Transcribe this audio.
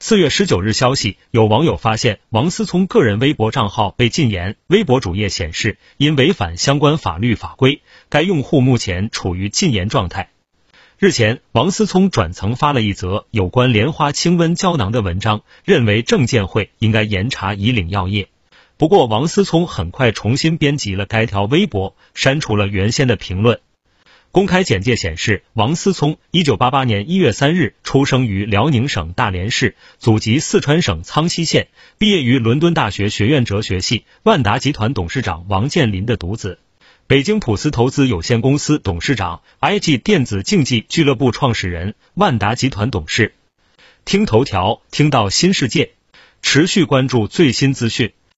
四月十九日消息，有网友发现王思聪个人微博账号被禁言，微博主页显示因违反相关法律法规，该用户目前处于禁言状态。日前，王思聪转曾发了一则有关莲花清瘟胶囊的文章，认为证监会应该严查以岭药业。不过，王思聪很快重新编辑了该条微博，删除了原先的评论。公开简介显示，王思聪，一九八八年一月三日出生于辽宁省大连市，祖籍四川省苍溪县，毕业于伦敦大学学院哲学系，万达集团董事长王健林的独子，北京普思投资有限公司董事长，IG 电子竞技俱乐部创始人，万达集团董事。听头条，听到新世界，持续关注最新资讯。